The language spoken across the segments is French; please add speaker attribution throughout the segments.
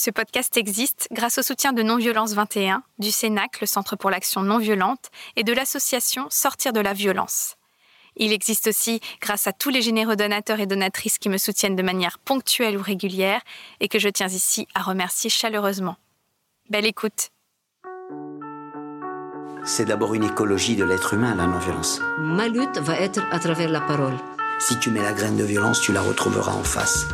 Speaker 1: Ce podcast existe grâce au soutien de Non-Violence 21, du CENAC, le Centre pour l'action non violente, et de l'association Sortir de la violence. Il existe aussi grâce à tous les généreux donateurs et donatrices qui me soutiennent de manière ponctuelle ou régulière et que je tiens ici à remercier chaleureusement. Belle écoute.
Speaker 2: C'est d'abord une écologie de l'être humain, la non-violence.
Speaker 3: Ma lutte va être à travers la parole.
Speaker 2: Si tu mets la graine de violence, tu la retrouveras en face.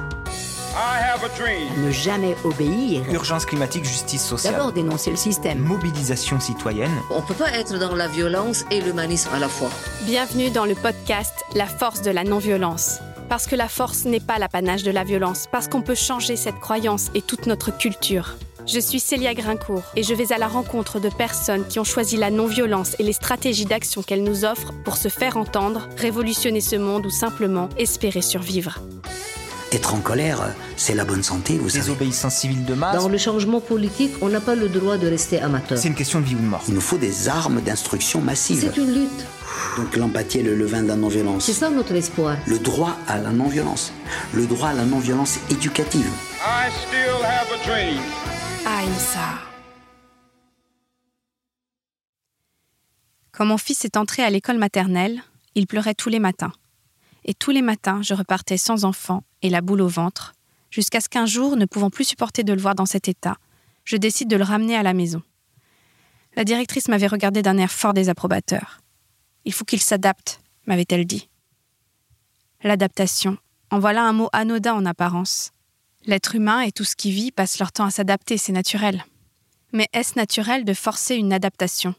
Speaker 4: Ne jamais obéir.
Speaker 5: Urgence climatique, justice sociale.
Speaker 4: D'abord dénoncer le système.
Speaker 5: Mobilisation citoyenne.
Speaker 3: On ne peut pas être dans la violence et l'humanisme à la fois.
Speaker 1: Bienvenue dans le podcast La force de la non-violence. Parce que la force n'est pas l'apanage de la violence, parce qu'on peut changer cette croyance et toute notre culture. Je suis Célia Grincourt et je vais à la rencontre de personnes qui ont choisi la non-violence et les stratégies d'action qu'elle nous offre pour se faire entendre, révolutionner ce monde ou simplement espérer survivre.
Speaker 2: Être en colère, c'est la bonne santé, vous savez.
Speaker 5: Désobéissance civile de masse.
Speaker 3: Dans le changement politique, on n'a pas le droit de rester amateur.
Speaker 5: C'est une question de vie ou de mort.
Speaker 2: Il nous faut des armes d'instruction massive.
Speaker 3: C'est une lutte.
Speaker 2: Donc l'empathie est le levain de la non-violence.
Speaker 3: C'est ça notre espoir.
Speaker 2: Le droit à la non-violence. Le droit à la non-violence éducative.
Speaker 6: I still have a dream.
Speaker 1: Aïmsa. Quand mon fils est entré à l'école maternelle, il pleurait tous les matins. Et tous les matins, je repartais sans enfant et la boule au ventre, jusqu'à ce qu'un jour, ne pouvant plus supporter de le voir dans cet état, je décide de le ramener à la maison. La directrice m'avait regardé d'un air fort désapprobateur. Il faut qu'il s'adapte, m'avait-elle dit. L'adaptation, en voilà un mot anodin en apparence. L'être humain et tout ce qui vit passe leur temps à s'adapter, c'est naturel. Mais est-ce naturel de forcer une adaptation?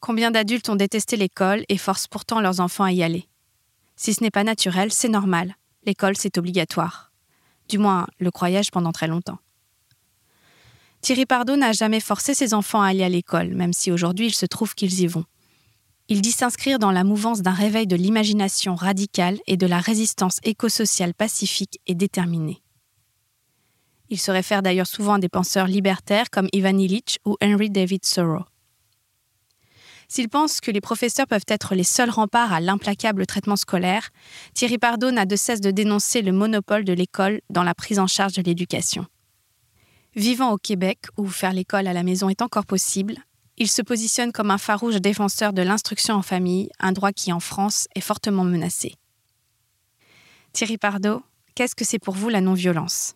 Speaker 1: Combien d'adultes ont détesté l'école et forcent pourtant leurs enfants à y aller? Si ce n'est pas naturel, c'est normal. L'école, c'est obligatoire. Du moins, le croyais-je pendant très longtemps. Thierry Pardot n'a jamais forcé ses enfants à aller à l'école, même si aujourd'hui il se trouve qu'ils y vont. Il dit s'inscrire dans la mouvance d'un réveil de l'imagination radicale et de la résistance écosociale pacifique et déterminée. Il se réfère d'ailleurs souvent à des penseurs libertaires comme Ivan Illich ou Henry David Thoreau. S'il pense que les professeurs peuvent être les seuls remparts à l'implacable traitement scolaire, Thierry Pardot n'a de cesse de dénoncer le monopole de l'école dans la prise en charge de l'éducation. Vivant au Québec, où faire l'école à la maison est encore possible, il se positionne comme un farouche défenseur de l'instruction en famille, un droit qui en France est fortement menacé. Thierry Pardot, qu'est-ce que c'est pour vous la non-violence?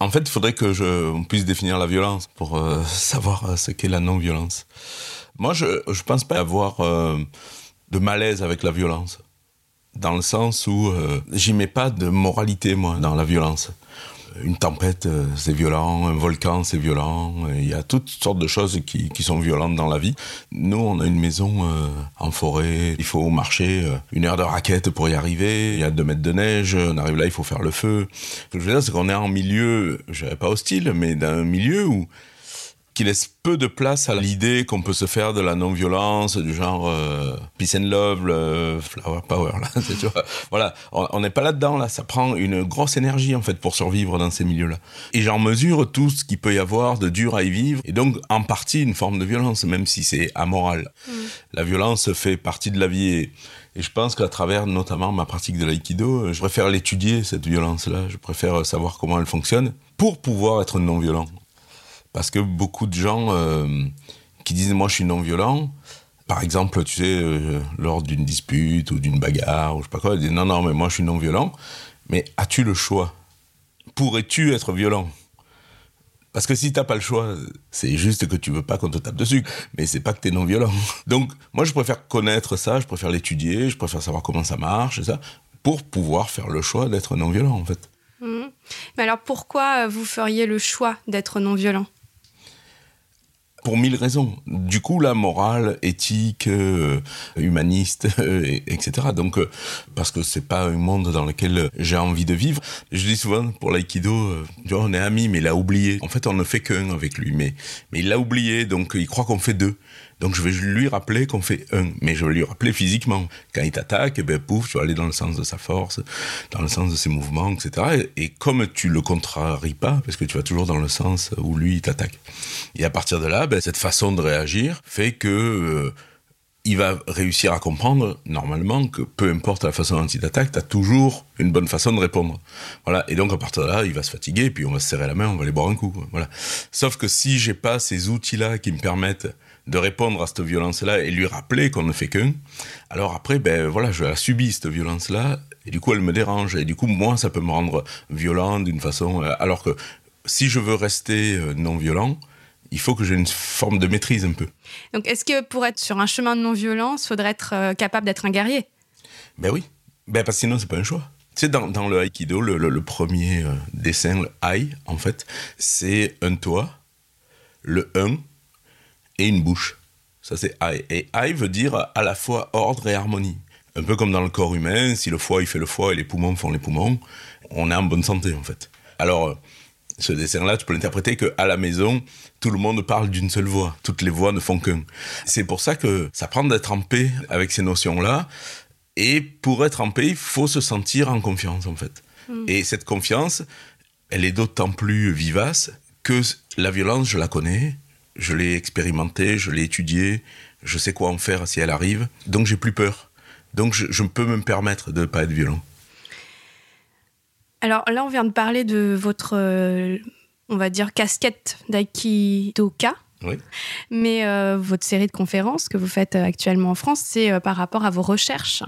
Speaker 7: En fait, il faudrait que je puisse définir la violence pour euh, savoir euh, ce qu'est la non-violence. Moi, je ne pense pas avoir euh, de malaise avec la violence, dans le sens où j'y mets pas de moralité, moi, dans la violence. Une tempête, euh, c'est violent, un volcan, c'est violent. Il y a toutes sortes de choses qui, sont violentes dans la vie. Nous, on a une maison euh, en forêt, il faut marcher euh, une heure de raquette pour y arriver. Il y a deux mètres de neige, on arrive là, il faut faire le feu. Ce que je veux dire, c'est qu'on est en milieu, je dirais pas hostile, mais d'un milieu où qui laisse peu de place à l'idée qu'on peut se faire de la non-violence, du genre euh, peace and love, le flower power. Là, c'est- tu vois. voilà, on n'est pas là-dedans. Là, ça prend une grosse énergie en fait pour survivre dans ces milieux-là. Et j'en mesure tout ce qu'il peut y avoir de dur à y vivre, et donc en partie une forme de violence, même si c'est amoral. La violence fait partie de la vie. Et, et je pense qu'à travers notamment ma pratique de l'aïkido, je préfère l'étudier, cette violence-là. Je préfère savoir comment elle fonctionne pour pouvoir être non-violent. Parce que beaucoup de gens euh, qui disent moi je suis non-violent, par exemple, tu sais, euh, lors d'une dispute ou d'une bagarre ou je sais pas quoi, ils disent non, non, mais moi je suis non-violent. Mais as-tu le choix? Pourrais-tu être violent? Parce que si t'as pas le choix, c'est juste que tu veux pas qu'on te tape dessus, mais c'est pas que t'es non violent. Donc, moi, je préfère connaître ça, je préfère l'étudier, je préfère savoir comment ça marche, et ça, pour pouvoir faire le choix d'être non violent, en fait.
Speaker 1: Mhm. Mais alors pourquoi euh, vous feriez le choix d'être non-violent?
Speaker 7: Pour mille raisons. Du coup, la morale, éthique, euh, humaniste, euh, et- etc. Donc, euh, parce que c'est pas un monde dans lequel j'ai envie de vivre. Je dis souvent pour l'aïkido, on est amis, mais il a oublié. En fait, on ne fait qu'un avec lui, mais mais il l'a oublié, donc il croit qu'on fait deux. Donc je vais lui rappeler qu'on fait un, mais je vais lui rappeler physiquement. Quand il t'attaque, eh ben pouf, tu vas aller dans le sens de sa force, dans le sens de ses mouvements, etc. Et, comme tu le contraries pas, parce que tu vas toujours dans le sens où lui t'attaque. Et à partir de là, ben, cette façon de réagir fait que euh, il va réussir à comprendre, normalement, que peu importe la façon dont il t'attaque, tu as toujours une bonne façon de répondre. Voilà. Et donc, à partir de là, il va se fatiguer, puis on va se serrer la main, on va aller boire un coup. Voilà. Sauf que si j'ai pas ces outils-là qui me permettent de répondre à cette violence-là et lui rappeler qu'on ne fait qu'un, alors après, ben voilà, je la subis, cette violence-là, et du coup, elle me dérange. Et du coup, moi, ça peut me rendre violent d'une façon. Euh, alors que si je veux rester euh, non violent, il faut que j'ai une forme de maîtrise un peu.
Speaker 1: Donc, est-ce que pour être sur un chemin de non-violence, il faudrait être euh, capable d'être un guerrier?
Speaker 7: Ben oui. Ben parce que sinon, c'est pas un choix. Tu sais, dans, dans le Aikido, le, le, premier dessin, le Ai, en fait, c'est un toit, le 1 et une bouche. Ça, c'est Ai. Et Ai veut dire à la fois ordre et harmonie. Un peu comme dans le corps humain, si le foie il fait le foie et les poumons font les poumons, on est en bonne santé en fait. Alors, ce dessin-là, tu peux l'interpréter qu'à la maison, tout le monde parle d'une seule voix. Toutes les voix ne font qu'un. C'est pour ça que ça prend d'être en paix avec ces notions-là. Et pour être en paix, il faut se sentir en confiance en fait. Mm. Et cette confiance, elle est d'autant plus vivace que la violence, je la connais, je l'ai expérimentée, je l'ai étudiée, je sais quoi en faire si elle arrive. Donc j'ai plus peur. Donc je, peux me permettre de ne pas être violent.
Speaker 1: Alors là, on vient de parler de votre, euh, on va dire, casquette d'Aikidoka.
Speaker 7: Oui.
Speaker 1: Mais euh, votre série de conférences que vous faites euh, actuellement en France, c'est par rapport à vos recherches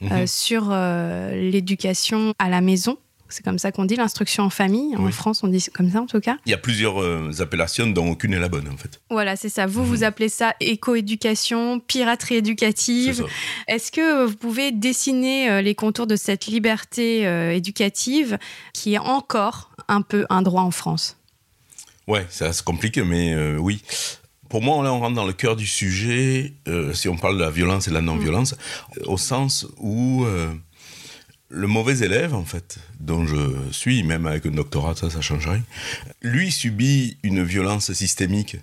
Speaker 1: mhm. sur l'éducation à la maison c'est comme ça qu'on dit l'instruction en famille. En France, on dit comme ça en tout cas.
Speaker 7: Il y a plusieurs euh, appellations dont aucune n'est la bonne en fait.
Speaker 1: Voilà, c'est ça. Vous, vous mhm. appelez ça éco-éducation, piraterie éducative. Est-ce que vous pouvez dessiner euh, les contours de cette liberté euh, éducative qui est encore un peu un droit en France?
Speaker 7: Ouais, ça se complique, mais oui. Pour moi, là, on rentre dans le cœur du sujet, si on parle de la violence et de la non-violence, mm. au sens où le mauvais élève, en fait, dont je suis, même avec un doctorat, ça, ça change rien, lui subit une violence systémique.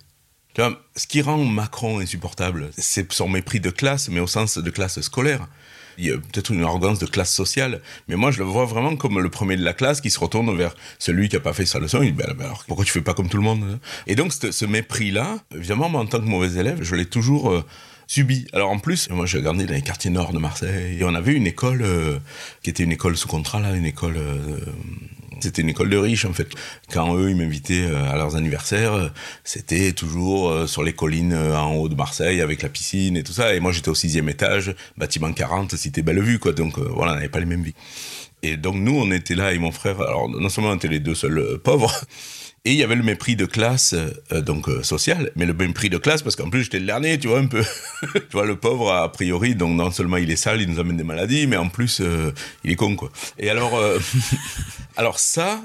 Speaker 7: Ce qui rend Macron insupportable, c'est son mépris de classe, mais au sens de classe scolaire. Il y a peut-être une arrogance de classe sociale, mais moi je le vois vraiment comme le premier de la classe qui se retourne vers celui qui n'a pas fait sa leçon. Il dit ben, ben, alors pourquoi tu fais pas comme tout le monde hein? Et donc ce, mépris-là, évidemment, moi en tant que mauvais élève, je l'ai toujours euh, subi. Alors en plus, moi j'ai regardé dans les quartiers nord de Marseille et on avait une école euh, qui était une école sous contrat là, une école. Euh, c'était une école de riches en fait. Quand eux ils m'invitaient euh, à leurs anniversaires, c'était toujours sur les collines en haut de Marseille avec la piscine et tout ça. Et moi j'étais au sixième étage, bâtiment 40, cité Bellevue quoi. Donc voilà, on n'avait pas les mêmes vies. Et donc nous on était là et mon frère. Alors non seulement on était les deux seuls pauvres. Et il y avait le mépris de classe, euh, donc euh, social, mais le mépris de classe parce qu'en plus j'étais le dernier, tu vois, un peu. tu vois, le pauvre, a priori, donc non seulement il est sale, il nous amène des maladies, mais en plus, euh, il est con, quoi. Et alors, alors ça,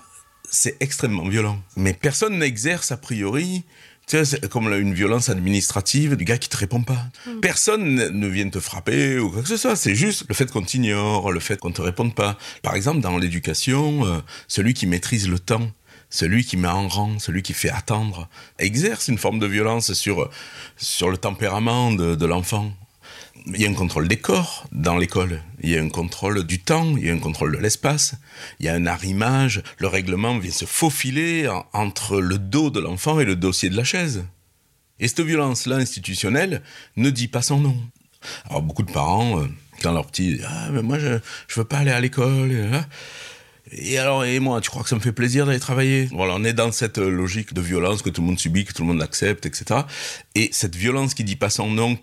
Speaker 7: c'est extrêmement violent. Mais personne n'exerce a priori. Tu sais, comme une violence administrative du gars qui te répond pas. Mm. Personne ne vient te frapper ou quoi que ce soit. C'est juste le fait qu'on t'ignore, le fait qu'on te réponde pas. Par exemple, dans l'éducation, celui qui maîtrise le temps, celui qui met en rang, celui qui fait attendre, exerce une forme de violence sur, sur le tempérament de, l'enfant. Il y a un contrôle des corps dans l'école, il y a un contrôle du temps, il y a un contrôle de l'espace, il y a un arrimage, le règlement vient se faufiler entre le dos de l'enfant et le dossier de la chaise. Et cette violence-là institutionnelle ne dit pas son nom. Alors beaucoup de parents, euh, quand leur petit ah mais moi je ne veux pas aller à l'école, et alors, et moi, tu crois que ça me fait plaisir d'aller travailler? Voilà, on est dans cette euh, logique de violence que tout le monde subit, que tout le monde accepte, etc. Et cette violence qui dit pas son nom,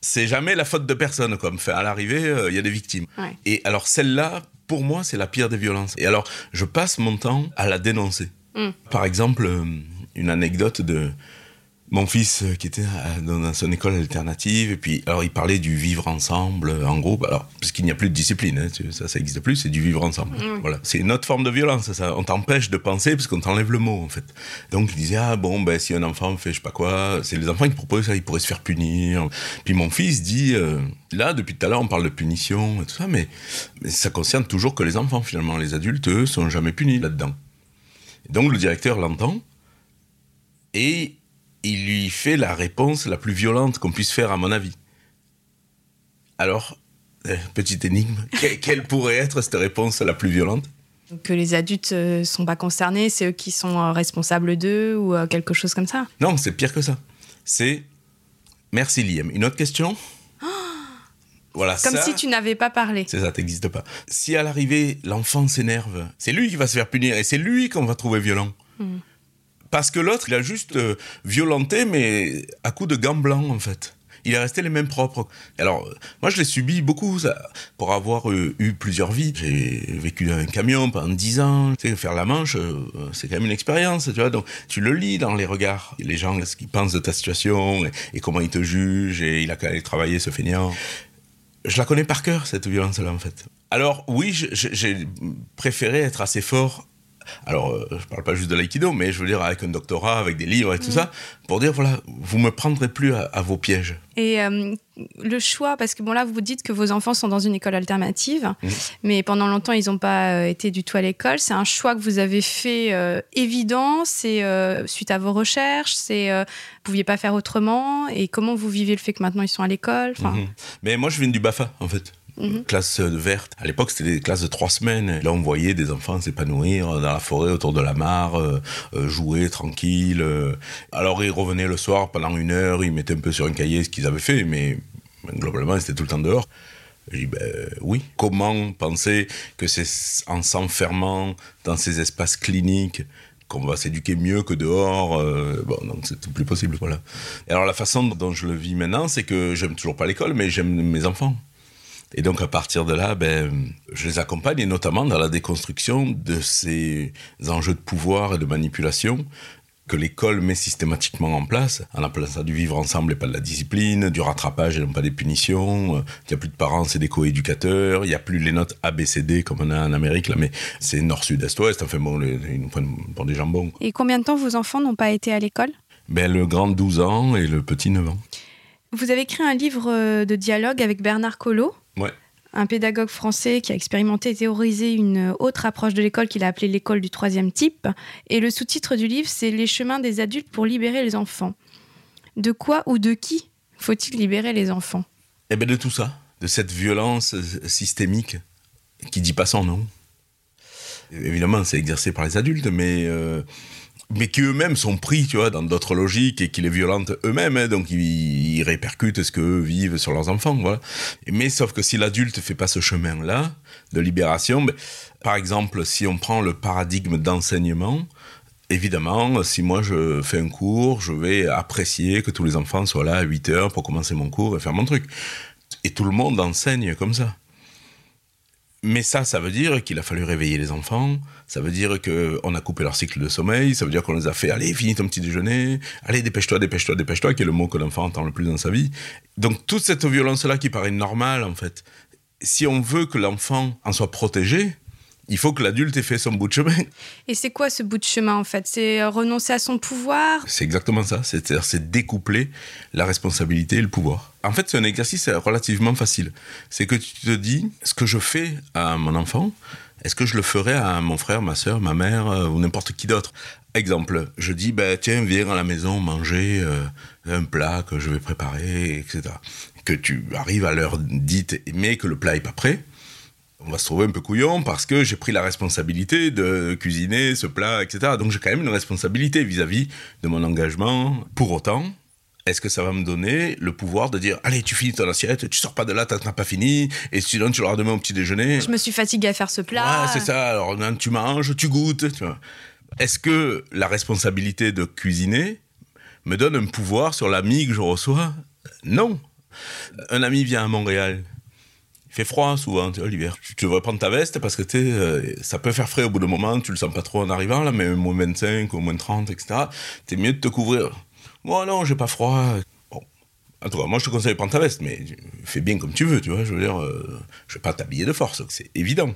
Speaker 7: c'est jamais la faute de personne, comme fait à l'arrivée, euh, il y a des victimes. Et alors, celle-là, pour moi, c'est la pire des violences. Et alors, je passe mon temps à la dénoncer. Mm. Par exemple, euh, une anecdote de mon fils euh, qui était dans son école alternative et puis alors il parlait du vivre ensemble euh, en groupe. Alors parce qu'il n'y a plus de discipline hein, ça ça existe plus c'est du vivre ensemble. Voilà. C'est une autre forme de violence ça. On t'empêche de penser parce qu'on t'enlève le mot en fait. Donc il disait ah bon ben si un enfant fait je sais pas quoi c'est les enfants qui proposent ça ils pourraient se faire punir. Puis mon fils dit euh, là depuis tout à l'heure on parle de punition et tout ça mais, mais ça concerne toujours que les enfants finalement. Les adultes eux sont jamais punis là-dedans. Donc le directeur l'entend et il lui fait la réponse la plus violente qu'on puisse faire, à mon avis. Alors, euh, petite énigme, quelle pourrait être cette réponse la plus violente?
Speaker 1: Que les adultes ne euh, sont pas concernés, c'est eux qui sont euh, responsables d'eux ou quelque chose comme ça?
Speaker 7: Non, c'est pire que ça. C'est merci Liam. Une autre question? Voilà,
Speaker 1: Comme
Speaker 7: ça,
Speaker 1: si tu n'avais pas parlé.
Speaker 7: C'est ça, t'existes pas. Si à l'arrivée, l'enfant s'énerve, c'est lui qui va se faire punir et c'est lui qu'on va trouver violent.
Speaker 1: Hmm.
Speaker 7: Parce que l'autre, il a juste euh, violenté, mais à coup de gants blancs, en fait. Il est resté les mêmes propres. Alors, euh, moi, je l'ai subi beaucoup, ça, pour avoir euh, eu plusieurs vies. J'ai vécu dans un camion pendant 10 ans. Tu sais, faire la manche, c'est quand même une expérience, tu vois. Donc, tu le lis dans les regards. Les gens, ce qu'ils pensent de ta situation et, et comment ils te jugent. Et il a qu'à aller travailler, ce feignant. Je la connais par cœur, cette violence-là, en fait. Alors, oui, j'ai préféré être assez fort. Alors, euh, je parle pas juste de l'aïkido, mais je veux dire avec un doctorat, avec des livres et tout ça, pour dire, voilà, vous me prendrez plus à, à vos pièges.
Speaker 1: Et euh, le choix, parce que bon là, vous dites que vos enfants sont dans une école alternative,
Speaker 7: Mhm.
Speaker 1: mais pendant longtemps, ils n'ont pas euh, été du tout à l'école. C'est un choix que vous avez fait euh, évident, c'est euh, suite à vos recherches, c'est vous pouviez pas faire autrement. Et comment vous vivez le fait que maintenant ils sont à l'école
Speaker 7: Mhm. Mais moi, je viens du BAFA, en fait.
Speaker 1: Mhm.
Speaker 7: Classe verte. À l'époque, c'était des classes de trois semaines. Là, on voyait des enfants s'épanouir dans la forêt autour de la mare, euh, euh, jouer tranquille. euh. Alors, ils revenaient le soir pendant une heure, ils mettaient un peu sur un cahier ce qu'ils avaient fait, mais globalement, c'était tout le temps dehors. Je dis, ben oui. Comment penser que c'est en s'enfermant dans ces espaces cliniques qu'on va s'éduquer mieux que dehors Bon, donc c'est tout plus possible, voilà. Et alors, la façon dont je le vis maintenant, c'est que j'aime toujours pas l'école, mais j'aime mes enfants. Et donc, à partir de là, ben, je les accompagne, et notamment dans la déconstruction de ces enjeux de pouvoir et de manipulation que l'école met systématiquement en place, en appelant ça du vivre ensemble et pas de la discipline, du rattrapage et non pas des punitions. Euh, Il n'y a plus de parents, c'est des co-éducateurs. Il n'y a plus les notes ABCD comme on a en Amérique, là, mais c'est nord, sud, est, ouest. Enfin bon, ils nous prennent pour des jambons.
Speaker 1: Et combien de temps vos enfants n'ont pas été à l'école?
Speaker 7: Ben, le grand 12 ans et le petit 9 ans.
Speaker 1: Vous avez écrit un livre euh, de dialogue avec Bernard Collot,
Speaker 7: Ouais.
Speaker 1: un pédagogue français qui a expérimenté et théorisé une autre approche de l'école qu'il a appelée l'école du troisième type. Et le sous-titre du livre, c'est Les chemins des adultes pour libérer les enfants. De quoi ou de qui faut-il libérer les enfants?
Speaker 7: Eh bien, de tout ça, de cette violence systémique qui dit pas son nom. Évidemment, c'est exercé par les adultes, mais, euh, mais qui eux-mêmes sont pris, tu vois, dans d'autres logiques et qui les violentent eux-mêmes, hein, donc ils, répercutent ce qu'eux vivent sur leurs enfants, voilà. Mais sauf que si l'adulte fait pas ce chemin-là de libération, ben, par exemple, si on prend le paradigme d'enseignement, Évidemment, si moi je fais un cours, je vais apprécier que tous les enfants soient là à 8 heures pour commencer mon cours et faire mon truc. Et tout le monde enseigne comme ça. Mais ça, ça veut dire qu'il a fallu réveiller les enfants, ça veut dire qu'on a coupé leur cycle de sommeil, ça veut dire qu'on les a fait, allez, finis ton petit déjeuner, allez, dépêche-toi, dépêche-toi, dépêche-toi, qui est le mot que l'enfant entend le plus dans sa vie. Donc toute cette violence-là qui paraît normale, en fait, si on veut que l'enfant en soit protégé, il faut que l'adulte ait fait son bout de chemin.
Speaker 1: Et c'est quoi ce bout de chemin en fait? C'est euh, renoncer à son pouvoir?
Speaker 7: C'est exactement ça. C'est-à-dire, c'est découpler la responsabilité et le pouvoir. En fait, c'est un exercice relativement facile. C'est que tu te dis, ce que je fais à mon enfant, est-ce que je le ferais à mon frère, ma soeur, ma mère euh, ou n'importe qui d'autre? Exemple, je dis, ben, tiens, viens à la maison manger euh, un plat que je vais préparer, etc. Que tu arrives à l'heure dite, mais que le plat n'est pas prêt on va se trouver un peu couillon parce que j'ai pris la responsabilité de cuisiner ce plat, etc. Donc j'ai quand même une responsabilité vis-à-vis de mon engagement. Pour autant, est-ce que ça va me donner le pouvoir de dire allez tu finis ton assiette, tu sors pas de là, t'as pas fini, et sinon tu l'auras demain au petit déjeuner?
Speaker 1: Je me suis fatiguée à faire ce plat.
Speaker 7: Ouais, c'est ça. Alors non, tu manges, tu goûtes. Est-ce que la responsabilité de cuisiner me donne un pouvoir sur l'ami que je reçois? Non. Un ami vient à Montréal. Il fait froid souvent, tu vois, l'hiver. Tu, tu devrais prendre ta veste parce que tu euh, ça peut faire frais au bout d'un moment, tu le sens pas trop en arrivant, là, mais moins 25 ou moins 30, etc. T'es mieux de te couvrir. Moi, non, j'ai pas froid. Bon. En tout cas, moi, je te conseille de prendre ta veste, mais fais bien comme tu veux, tu vois. Je veux dire, euh, je vais pas t'habiller de force, c'est évident.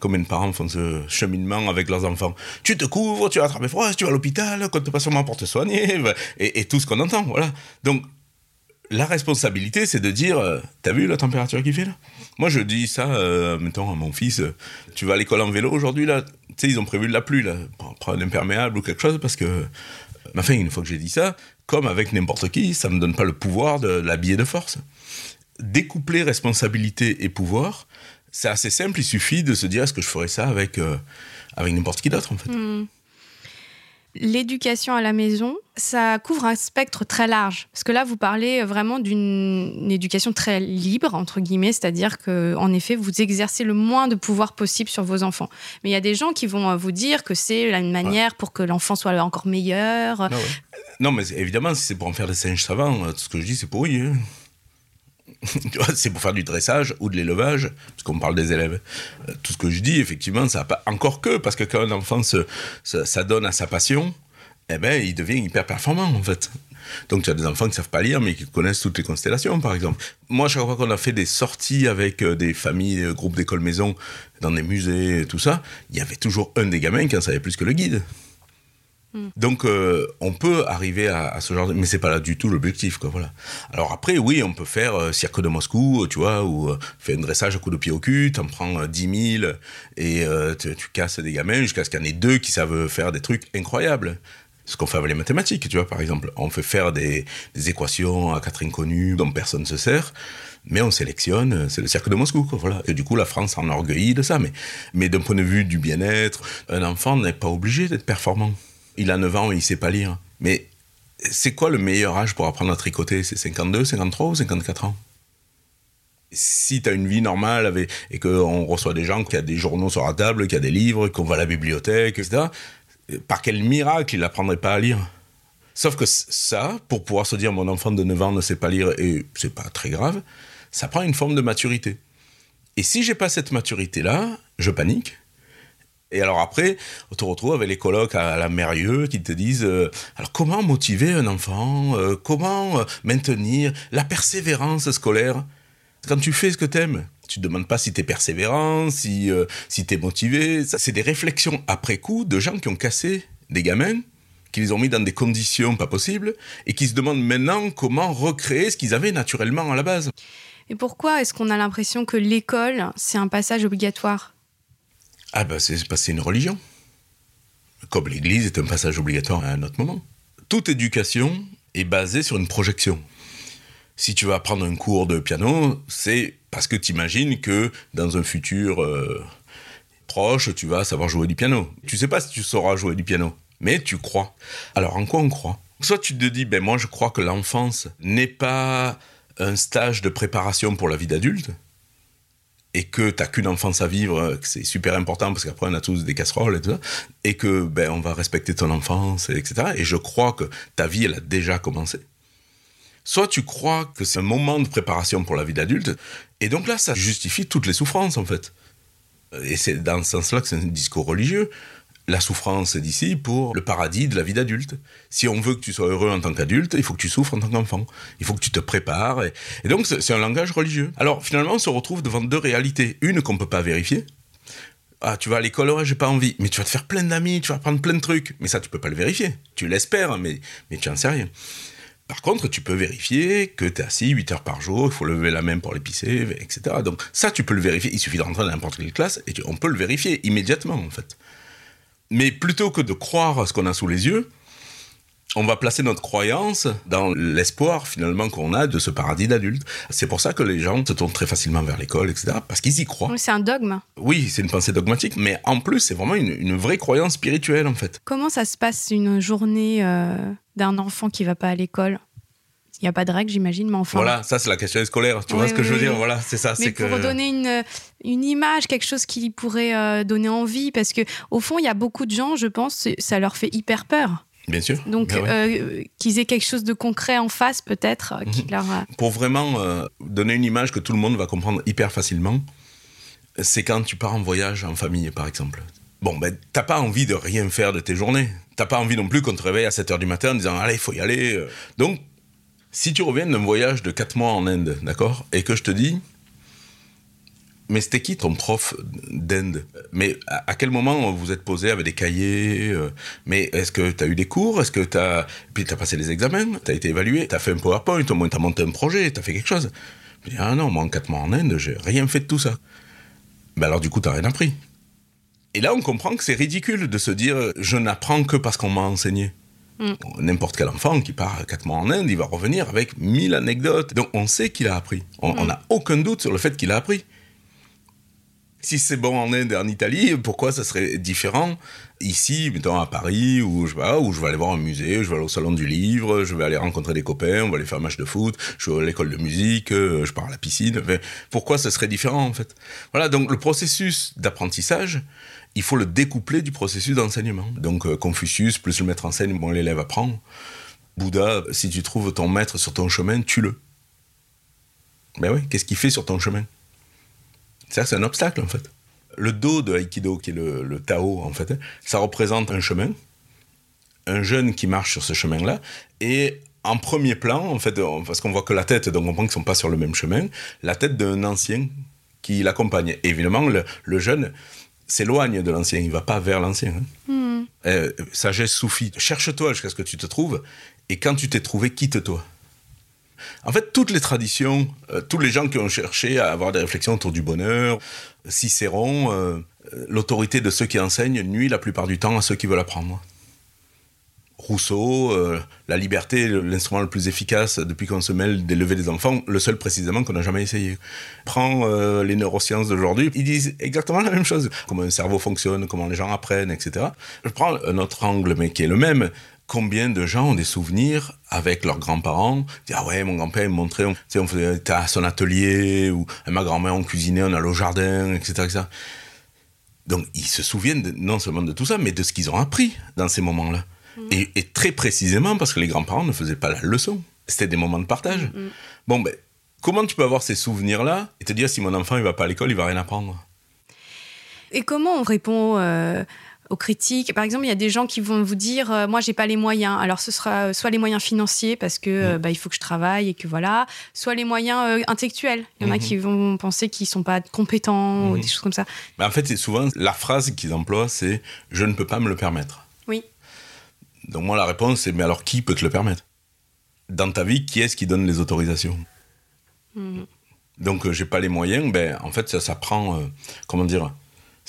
Speaker 7: Combien de parents font ce cheminement avec leurs enfants Tu te couvres, tu vas attraper froid, tu vas à l'hôpital, compte pas sûrement pour te soigner, et, et tout ce qu'on entend, voilà. Donc, la responsabilité, c'est de dire, euh, t'as vu la température qu'il fait là? Moi, je dis ça, euh, mettons à mon fils, euh, tu vas à l'école en vélo aujourd'hui là Tu sais, ils ont prévu de la pluie là, Prends- un imperméable ou quelque chose parce que, euh, enfin, une fois que j'ai dit ça, comme avec n'importe qui, ça me donne pas le pouvoir de l'habiller de force. Découpler responsabilité et pouvoir, c'est assez simple. Il suffit de se dire, est-ce que je ferais ça avec avec n'importe qui d'autre en fait?
Speaker 1: L'éducation à la maison, ça couvre un spectre très large. Parce que là, vous parlez vraiment d'une éducation très libre, entre guillemets, c'est-à-dire que, en effet, vous exercez le moins de pouvoir possible sur vos enfants. Mais il y a des gens qui vont vous dire que c'est une manière pour que l'enfant soit encore meilleur.
Speaker 7: Non, mais évidemment, si c'est pour en faire des singes savants, tout ce que je dis, c'est pourri. Hein. c'est pour faire du dressage ou de l'élevage, parce qu'on parle des élèves. Euh, tout ce que je dis, effectivement, ça pas encore que, parce que quand un enfant s'adonne à sa passion, eh ben, il devient hyper performant, en fait. Donc, tu as des enfants qui ne savent pas lire, mais qui connaissent toutes les constellations, par exemple. Moi, chaque fois qu'on a fait des sorties avec euh, des familles, euh, groupes d'écoles maison, dans des musées, tout ça, il y avait toujours un des gamins qui en savait plus que le guide. Mm. Donc, euh, on peut arriver à, ce genre de... Mais c'est pas là du tout l'objectif, quoi, voilà. Alors après, oui, on peut faire euh, cirque de Moscou, tu vois, ou euh, faire un dressage à coup de pied au cul, t'en prends 10 000 et tu, casses des gamins jusqu'à ce qu'il y en ait deux qui savent faire des trucs incroyables. Ce qu'on fait avec les mathématiques, tu vois, par exemple. On fait faire des, équations à quatre inconnus dont personne ne se sert mais on sélectionne, c'est le cirque de Moscou, voilà. Et du coup, la France s'enorgueillit de ça, mais, mais d'un point de vue du bien-être, un enfant n'est pas obligé d'être performant il a 9 ans et il sait pas lire. Mais c'est quoi le meilleur âge pour apprendre à tricoter? C'est 52, 53 ou 54 ans? Si tu as une vie normale avec, et qu'on reçoit des gens qui a des journaux sur la table, qui a des livres, qu'on va à la bibliothèque, etc., par quel miracle il n'apprendrait pas à lire? Sauf que ça, pour pouvoir se dire mon enfant de 9 ans ne sait pas lire et c'est pas très grave, ça prend une forme de maturité. Et si j'ai pas cette maturité-là, je panique et alors après, on te retrouve avec les colocs à la Mérieux qui te disent euh, alors comment motiver un enfant euh, Comment euh, maintenir la persévérance scolaire? Quand tu fais ce que t'aimes, tu te demandes pas si tu es persévérant, si, si es motivé. Ça, c'est des réflexions après coup de gens qui ont cassé des gamins, qui les ont mis dans des conditions pas possibles, et qui se demandent maintenant comment recréer ce qu'ils avaient naturellement à la base.
Speaker 1: Et pourquoi est-ce qu'on a l'impression que l'école, c'est un passage obligatoire?
Speaker 7: Ah ben c'est parce c'est une religion. Comme l'Église est un passage obligatoire à un autre moment. Toute éducation est basée sur une projection. Si tu vas prendre un cours de piano, c'est parce que tu imagines que dans un futur euh, proche, tu vas savoir jouer du piano. Tu sais pas si tu sauras jouer du piano, mais tu crois. Alors en quoi on croit? Soit tu te dis, ben moi je crois que l'enfance n'est pas un stage de préparation pour la vie d'adulte, et que t'as qu'une enfance à vivre, que c'est super important parce qu'après on a tous des casseroles et tout ça, et que ben on va respecter ton enfance, etc. Et je crois que ta vie elle a déjà commencé. Soit tu crois que c'est un moment de préparation pour la vie d'adulte, et donc là ça justifie toutes les souffrances en fait. Et c'est dans ce sens-là que c'est un discours religieux la souffrance d'ici pour le paradis de la vie d'adulte. Si on veut que tu sois heureux en tant qu'adulte, il faut que tu souffres en tant qu'enfant. Il faut que tu te prépares. Et, donc, c'est un langage religieux. Alors, finalement, on se retrouve devant deux réalités. Une qu'on ne peut pas vérifier. Ah, tu vas à l'école, ouais, j'ai pas envie. Mais tu vas te faire plein d'amis, tu vas apprendre plein de trucs. Mais ça, tu peux pas le vérifier. Tu l'espères, mais, mais tu n'en sais rien. Par contre, tu peux vérifier que tu es assis 8 heures par jour, il faut lever la main pour l'épicer, etc. Donc ça, tu peux le vérifier. Il suffit de rentrer dans n'importe quelle classe et on peut le vérifier immédiatement, en fait. Mais plutôt que de croire à ce qu'on a sous les yeux, on va placer notre croyance dans l'espoir finalement qu'on a de ce paradis d'adulte. C'est pour ça que les gens se tournent très facilement vers l'école, etc. Parce qu'ils y croient.
Speaker 1: c'est un dogme.
Speaker 7: Oui, c'est une pensée dogmatique, mais en plus, c'est vraiment une, vraie croyance spirituelle en fait.
Speaker 1: Comment ça se passe une journée euh, d'un enfant qui va pas à l'école? Il n'y a pas de règle, j'imagine, mais enfin.
Speaker 7: Voilà, ça c'est la question scolaire. Tu vois ce que je veux dire Voilà, c'est ça.
Speaker 1: Mais pour que... donner une, une image, quelque chose qui pourrait euh, donner envie, parce que au fond, il y a beaucoup de gens, je pense, ça leur fait hyper peur.
Speaker 7: Bien sûr.
Speaker 1: Donc,
Speaker 7: ben
Speaker 1: euh, qu'ils aient quelque chose de concret en face, peut-être, euh, qui mhm. leur.
Speaker 7: Pour vraiment donner une image que tout le monde va comprendre hyper facilement, c'est quand tu pars en voyage en famille, par exemple. Bon, ben, t'as pas envie de rien faire de tes journées. T'as pas envie non plus qu'on te réveille à 7 h du matin en disant Allez, il faut y aller. Donc, si tu reviens d'un voyage de 4 mois en Inde, d'accord, et que je te dis, mais c'était qui ton prof d'Inde? Mais à, quel moment vous êtes posé avec des cahiers euh, Mais est-ce que tu as eu des cours? Est-ce que tu as... Puis tu as passé les examens? Tu as été évalué? Tu as fait un PowerPoint? Au moins tu as monté un projet? Tu as fait quelque chose? Je dis, Ah non, moi en 4 mois en Inde, j'ai rien fait de tout ça. Ben alors du coup, tu rien appris. Et là, on comprend que c'est ridicule de se dire Je n'apprends que parce qu'on m'a enseigné. Mm. N'importe quel enfant qui part quatre mois en Inde, il va revenir avec mille anecdotes. Donc on sait qu'il a appris. On n'a aucun doute sur le fait qu'il a appris. Si c'est bon en Inde et en Italie, pourquoi ça serait différent ici, mettons à Paris, où je, vais, où je vais aller voir un musée, je vais aller au salon du livre, je vais aller rencontrer des copains, on va aller faire un match de foot, je vais à l'école de musique, euh, je pars à la piscine. pourquoi ça serait différent en fait? Voilà, donc le processus d'apprentissage, il faut le découpler du processus d'enseignement. Donc euh, Confucius plus le maître en scène, bon, l'élève apprend. Bouddha, si tu trouves ton maître sur ton chemin, tue-le. Ben oui, qu'est-ce qu'il fait sur ton chemin? Ça, c'est un obstacle en fait. Le dos de Aikido, qui est le, Tao en fait, ça représente un chemin, un jeune qui marche sur ce chemin-là, et en premier plan, en fait, parce qu'on voit que la tête, donc on comprend qu'ils sont pas sur le même chemin, la tête d'un ancien qui l'accompagne. Évidemment, le, jeune s'éloigne de l'ancien, il va pas vers l'ancien. Hein. Hmm. Euh, sagesse soufie, cherche-toi jusqu'à ce que tu te trouves, et quand tu t'es trouvé, quitte-toi. En fait, toutes les traditions, euh, tous les gens qui ont cherché à avoir des réflexions autour du bonheur, Cicéron, euh, l'autorité de ceux qui enseignent nuit la plupart du temps à ceux qui veulent apprendre. Rousseau, euh, la liberté, l'instrument le plus efficace depuis qu'on se mêle d'élever des enfants, le seul précisément qu'on n'a jamais essayé. Prends les neurosciences d'aujourd'hui, ils disent exactement la même chose. Comment un cerveau fonctionne, comment les gens apprennent, etc. Je prends un autre angle, mais qui est le même combien de gens ont des souvenirs avec leurs grands-parents Ah ouais, mon grand-père me montrait, on, on faisait à son atelier, ou ma grand-mère, on cuisinait, on allait au jardin, etc. Donc ils se souviennent non seulement de tout ça, mais de ce qu'ils ont appris dans ces moments-là. Mm. Et, très précisément parce que les grands-parents ne faisaient pas la leçon. C'était des moments de partage. Mm, mm. Bon, ben, comment tu peux avoir ces souvenirs-là et te dire si mon enfant il va pas à l'école, il va rien apprendre?
Speaker 1: Et comment on répond euh, aux critiques? Par exemple, il y a des gens qui vont vous dire euh, moi j'ai pas les moyens. Alors ce sera euh, soit les moyens financiers parce que euh, bah, il faut que je travaille et que voilà, soit les moyens intellectuels. Il y en a mhm. qui vont penser qu'ils sont pas compétents ou mhm. des choses comme ça.
Speaker 7: Mais en fait, c'est souvent la phrase qu'ils emploient, c'est je ne peux pas me le permettre. Donc moi la réponse c'est mais alors qui peut te le permettre? Dans ta vie, qui est-ce qui donne les autorisations? Mhm. Donc j'ai pas les moyens, ben en fait ça, ça prend comment dire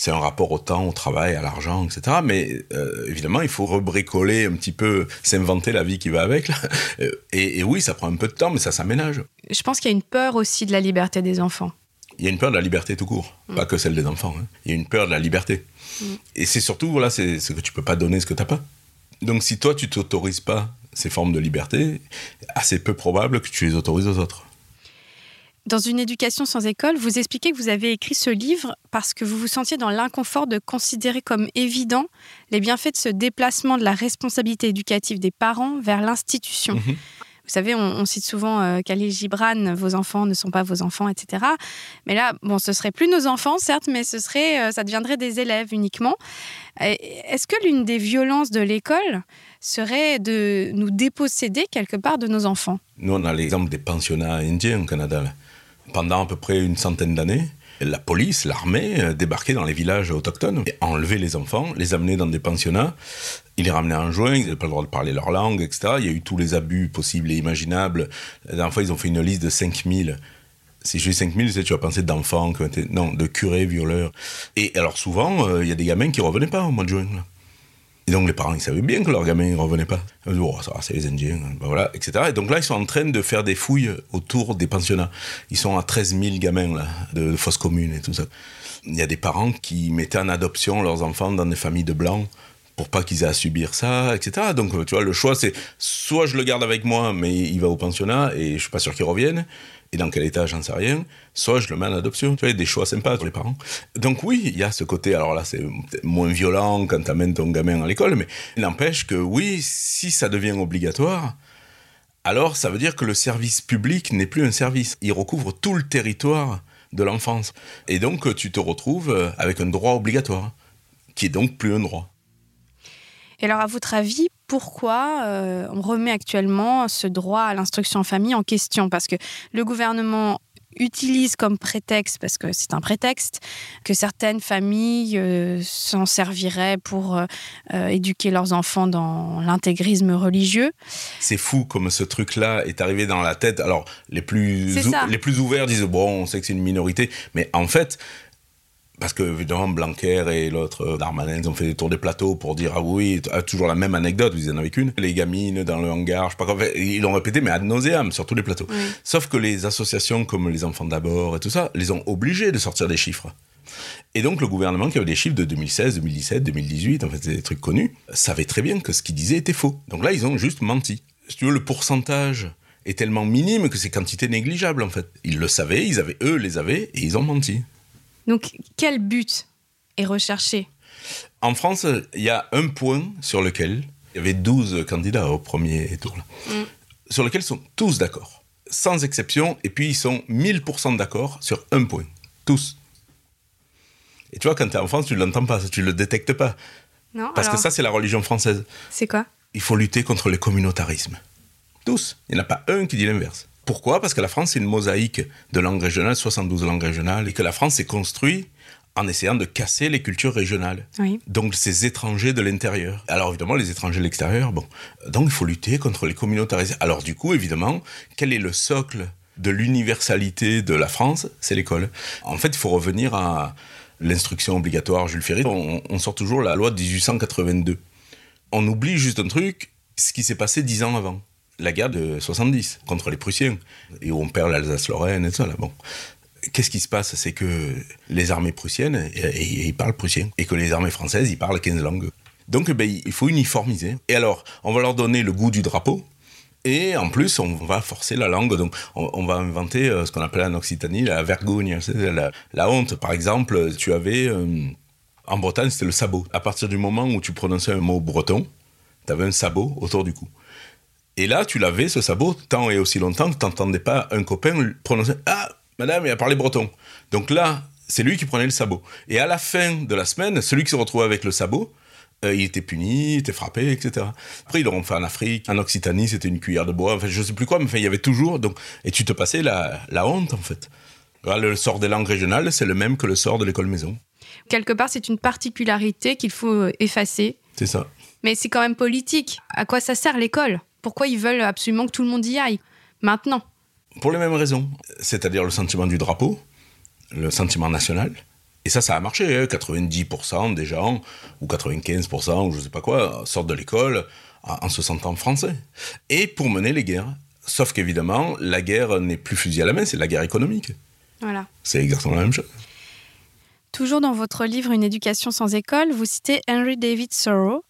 Speaker 7: c'est un rapport au temps, au travail, à l'argent, etc. Mais euh, évidemment, il faut rebricoler un petit peu, s'inventer la vie qui va avec. Euh, et, oui, ça prend un peu de temps, mais ça s'aménage.
Speaker 1: Je pense qu'il y a une peur aussi de la liberté des enfants.
Speaker 7: Il y a une peur de la liberté tout court, mm. pas que celle des enfants. Hein. Il y a une peur de la liberté. Mm. Et c'est surtout, voilà, c'est ce que tu peux pas donner ce que tu n'as pas. Donc si toi, tu t'autorises pas ces formes de liberté, assez peu probable que tu les autorises aux autres.
Speaker 1: Dans une éducation sans école, vous expliquez que vous avez écrit ce livre parce que vous vous sentiez dans l'inconfort de considérer comme évident les bienfaits de ce déplacement de la responsabilité éducative des parents vers l'institution. Mhm. Vous savez, on, cite souvent euh, Khalil Gibran, vos enfants ne sont pas vos enfants, etc. Mais là, bon, ce serait plus nos enfants, certes, mais ce serait, euh, ça deviendrait des élèves uniquement. Est-ce que l'une des violences de l'école serait de nous déposséder quelque part de nos enfants?
Speaker 7: Nous, on a l'exemple des pensionnats indiens au Canada pendant à peu près une centaine d'années, la police, l'armée euh, débarquait dans les villages autochtones et enlevait les enfants, les amenait dans des pensionnats, ils les ramenaient en juin, ils n'avaient pas le droit de parler leur langue, etc. Il y a eu tous les abus possibles et imaginables. La dernière fois, ils ont fait une liste de 5000 si je dis 5000, tu vas penser d'enfants, non, de curés, violeurs. Et alors souvent, euh, il y a des gamins qui revenaient pas au mois de juin. Et donc les parents, ils savaient bien que leurs gamins ne revenaient pas. Ils disaient, oh, ça c'est les Indiens, ben voilà, etc. Et donc là, ils sont en train de faire des fouilles autour des pensionnats. Ils sont à 13 000 gamins, là, de, fausses communes et tout ça. Il y a des parents qui mettaient en adoption leurs enfants dans des familles de blancs pour pas qu'ils aient à subir ça, etc. Donc, tu vois, le choix, c'est soit je le garde avec moi, mais il va au pensionnat et je suis pas sûr qu'il revienne, et dans quel état, j'en sais rien. Soit je le mets en adoption. Tu vois, des choix sympas pour les parents. Donc oui, il y a ce côté, alors là, c'est moins violent quand tu amènes ton gamin à l'école, mais n'empêche que oui, si ça devient obligatoire, alors ça veut dire que le service public n'est plus un service. Il recouvre tout le territoire de l'enfance. Et donc tu te retrouves avec un droit obligatoire, qui est donc plus un droit.
Speaker 1: Et alors, à votre avis, pourquoi euh, on remet actuellement ce droit à l'instruction en famille en question? Parce que le gouvernement utilise comme prétexte, parce que c'est un prétexte, que certaines familles euh, s'en serviraient pour euh, éduquer leurs enfants dans l'intégrisme religieux.
Speaker 7: C'est fou comme ce truc-là est arrivé dans la tête. Alors, les plus, les plus ouverts disent, bon, on sait que c'est une minorité, mais en fait, parce que, évidemment, Blanquer et l'autre, euh, Darmanin, ils ont fait des tours des plateaux pour dire Ah oui, ah, toujours la même anecdote, vous en avez qu'une. Les gamines dans le hangar, je sais pas quoi. Ils l'ont répété, mais ad nauseam, sur tous les plateaux. Sauf que les associations comme les Enfants d'abord et tout ça, les ont obligés de sortir des chiffres. Et donc le gouvernement qui avait des chiffres de 2016, 2017, 2018, en fait des trucs connus, savait très bien que ce qu'il disait était faux. Donc là, ils ont juste menti. Si tu veux, le pourcentage est tellement minime que c'est quantité négligeable en fait. Ils le savaient, ils avaient, eux les avaient, et ils ont menti.
Speaker 1: Donc quel but est recherché?
Speaker 7: En France, il y a un point sur lequel il y avait 12 candidats au premier tour, là,
Speaker 1: Mm.
Speaker 7: sur lequel ils sont tous d'accord, sans exception, et puis ils sont 1000% d'accord sur un point, tous. Et tu vois, quand tu es en France, tu ne l'entends pas, tu ne le détectes pas.
Speaker 1: Non
Speaker 7: Parce
Speaker 1: alors,
Speaker 7: que ça, c'est la religion française.
Speaker 1: c'est quoi?
Speaker 7: Il faut lutter contre le communautarisme. Tous. Il n'y en a pas un qui dit l'inverse. Pourquoi? Parce que la France, c'est une mosaïque de langues régionales, 72 langues régionales, et que la France s'est construite en essayant de casser les cultures régionales.
Speaker 1: Oui.
Speaker 7: Donc ces étrangers de l'intérieur. Alors évidemment, les étrangers de l'extérieur, bon. Donc il faut lutter contre les communautarismes. Alors du coup, évidemment, quel est le socle de l'universalité de la France? C'est l'école. En fait, il faut revenir à l'instruction obligatoire Jules Ferry. On, on sort toujours la loi de 1882. On oublie juste un truc, ce qui s'est passé dix ans avant. La guerre de 70 contre les Prussiens. Et où on perd l'Alsace-Lorraine et tout ça. Bon. Qu'est-ce qui se passe? C'est que les armées prussiennes, ils parlent prussien. Et que les armées françaises, ils parlent 15 langues. Donc, ben, il faut uniformiser. Et alors, on va leur donner le goût du drapeau. Et en plus, on va forcer la langue. Donc, on, va inventer euh, ce qu'on appelle en Occitanie la vergogne, la honte. Par exemple, tu avais. euh, en Bretagne, c'était le sabot. À partir du moment où tu prononçais un mot breton, tu avais un sabot autour du cou. Et là, tu l'avais, ce sabot, tant et aussi longtemps que tu n'entendais pas un copain prononcer Ah, madame, il a parlé breton. Donc là, c'est lui qui prenait le sabot. Et à la fin de la semaine, celui qui se retrouvait avec le sabot, euh, il était puni, il était frappé, etc. Après, ils l'auront fait en Afrique, en Occitanie, c'était une cuillère de bois, enfin, je sais plus quoi, mais enfin, il y avait toujours. Donc, et tu te passais la, la honte, en fait. Le sort des langues régionales, c'est le même que le sort de l'école maison.
Speaker 1: Quelque part, c'est une particularité qu'il faut effacer.
Speaker 7: C'est ça.
Speaker 1: Mais c'est quand même politique. À quoi ça sert l'école? Pourquoi ils veulent absolument que tout le monde y aille Maintenant.
Speaker 7: Pour les mêmes raisons. C'est-à-dire le sentiment du drapeau, le sentiment national. Et ça, ça a marché. hein. 90% des gens, ou 95%, ou je sais pas quoi, sortent de l'école en en se sentant français. Et pour mener les guerres. Sauf qu'évidemment, la guerre n'est plus fusil à la main, c'est la guerre économique.
Speaker 1: Voilà.
Speaker 7: C'est exactement la même chose.
Speaker 1: Toujours dans votre livre Une éducation sans école, vous citez Henry David Thoreau.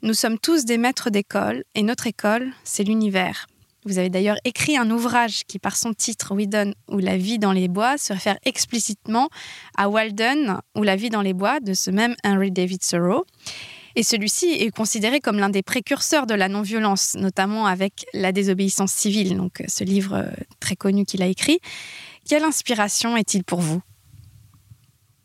Speaker 1: Nous sommes tous des maîtres d'école et notre école, c'est l'univers. Vous avez d'ailleurs écrit un ouvrage qui, par son titre Whedon ou La vie dans les bois, se réfère explicitement à Walden ou La vie dans les bois de ce même Henry David Thoreau. Et celui-ci est considéré comme l'un des précurseurs de la non-violence, notamment avec La désobéissance civile, donc ce livre euh, très connu qu'il a écrit. Quelle inspiration est-il pour vous?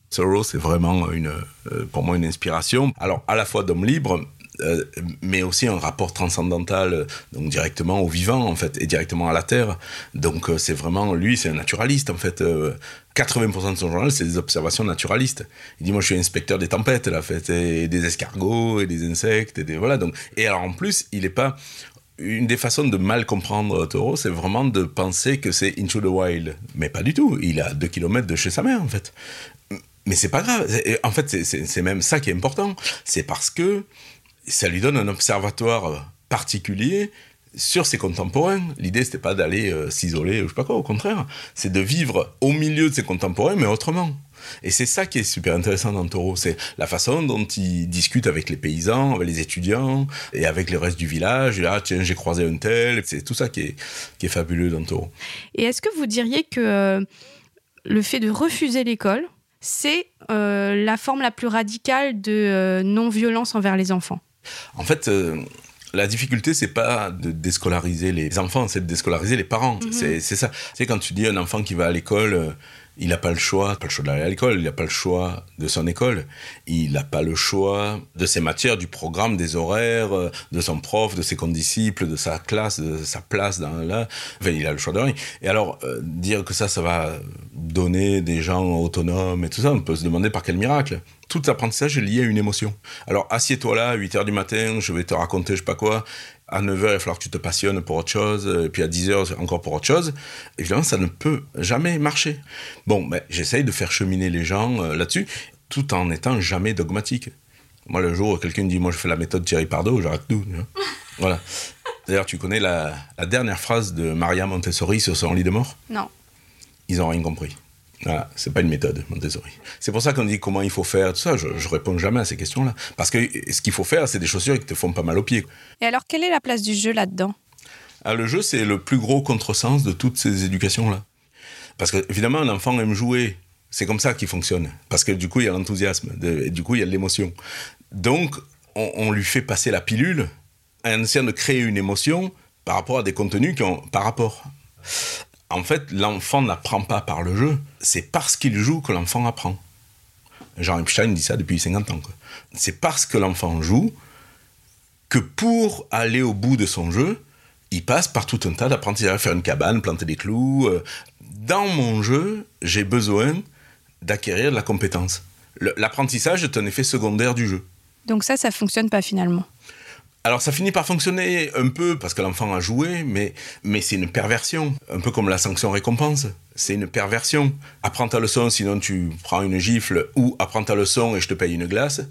Speaker 7: Thoreau, c'est vraiment une, euh, pour moi une inspiration. Alors, à la fois d'homme libre, euh, mais aussi un rapport transcendantal, euh, donc directement au vivant, en fait, et directement à la terre. Donc, euh, c'est vraiment, lui, c'est un naturaliste, en fait. Euh, 80% de son journal, c'est des observations naturalistes. Il dit, moi, je suis inspecteur des tempêtes, là, en fait, des escargots, et des insectes, et voilà. Donc, et alors, en plus, il n'est pas, une des façons de mal comprendre Taureau, c'est vraiment de penser que c'est Into the Wild. Mais pas du tout. Il est à 2 km de chez sa mère, en fait. Mais c'est pas grave. En fait, c'est même ça qui est important. C'est parce que ça lui donne un observatoire particulier sur ses contemporains. L'idée, c'était pas d'aller euh, s'isoler, ou je sais pas quoi, au contraire. C'est de vivre au milieu de ses contemporains, mais autrement. Et c'est ça qui est super intéressant dans Taureau, c'est la façon dont il discute avec les paysans, avec les étudiants, et avec le reste du village. Et, ah, tiens, j'ai croisé un tel. C'est tout ça qui est, qui est fabuleux dans Taureau.
Speaker 1: Et est-ce que vous diriez que euh, le fait de refuser l'école, c'est euh, la forme la plus radicale de euh, non-violence envers les enfants?
Speaker 7: En fait, euh, la difficulté, c'est pas de déscolariser les enfants, c'est de déscolariser les parents. C'est c'est ça. C'est quand tu dis un enfant qui va à l'école, euh, il n'a pas le choix, pas le choix d'aller à l'école, il n'a pas le choix de son école, il n'a pas le choix de ses matières, du programme, des horaires, euh, de son prof, de ses condisciples, de sa classe, de sa place dans là. Enfin, il a le choix de rien. Et alors, euh, dire que ça, ça va donner des gens autonomes et tout ça, on peut se demander par quel miracle. Tout apprentissage est lié à une émotion. Alors, assieds-toi là, à 8 h du matin, je vais te raconter je sais pas quoi. À 9 h, il va falloir que tu te passionnes pour autre chose. Et puis à 10 h, encore pour autre chose. Évidemment, ça ne peut jamais marcher. Bon, mais j'essaye de faire cheminer les gens euh, là-dessus, tout en étant jamais dogmatique. Moi, le jour où quelqu'un me dit, moi, je fais la méthode Thierry Pardo, j'arrête tout. voilà. D'ailleurs, tu connais la, la dernière phrase de Maria Montessori sur son lit de mort?
Speaker 1: Non.
Speaker 7: Ils n'ont rien compris. Voilà, c'est pas une méthode, Montessori. C'est pour ça qu'on dit comment il faut faire, tout ça. Je, je réponds jamais à ces questions-là. Parce que ce qu'il faut faire, c'est des chaussures qui te font pas mal aux pieds.
Speaker 1: Et alors, quelle est la place du jeu là-dedans?
Speaker 7: Ah, Le jeu, c'est le plus gros contresens de toutes ces éducations-là. Parce que, évidemment, un enfant aime jouer. C'est comme ça qu'il fonctionne. Parce que du coup, il y a l'enthousiasme. Et du coup, il y a de l'émotion. Donc, on, on, lui fait passer la pilule en essayant de créer une émotion par rapport à des contenus qui ont par rapport. En fait, l'enfant n'apprend pas par le jeu, c'est parce qu'il joue que l'enfant apprend. Jean Epstein dit ça depuis 50 ans. C'est parce que l'enfant joue que pour aller au bout de son jeu, il passe par tout un tas d'apprentissages, faire une cabane, planter des clous. Dans mon jeu, j'ai besoin d'acquérir de la compétence. L'apprentissage est un effet secondaire du jeu.
Speaker 1: Donc ça, ça fonctionne pas finalement.
Speaker 7: Alors ça finit par fonctionner un peu parce que l'enfant a joué, mais, mais c'est une perversion, un peu comme la sanction-récompense. C'est une perversion. Apprends ta leçon, sinon tu prends une gifle, ou apprends ta leçon et je te paye une glace,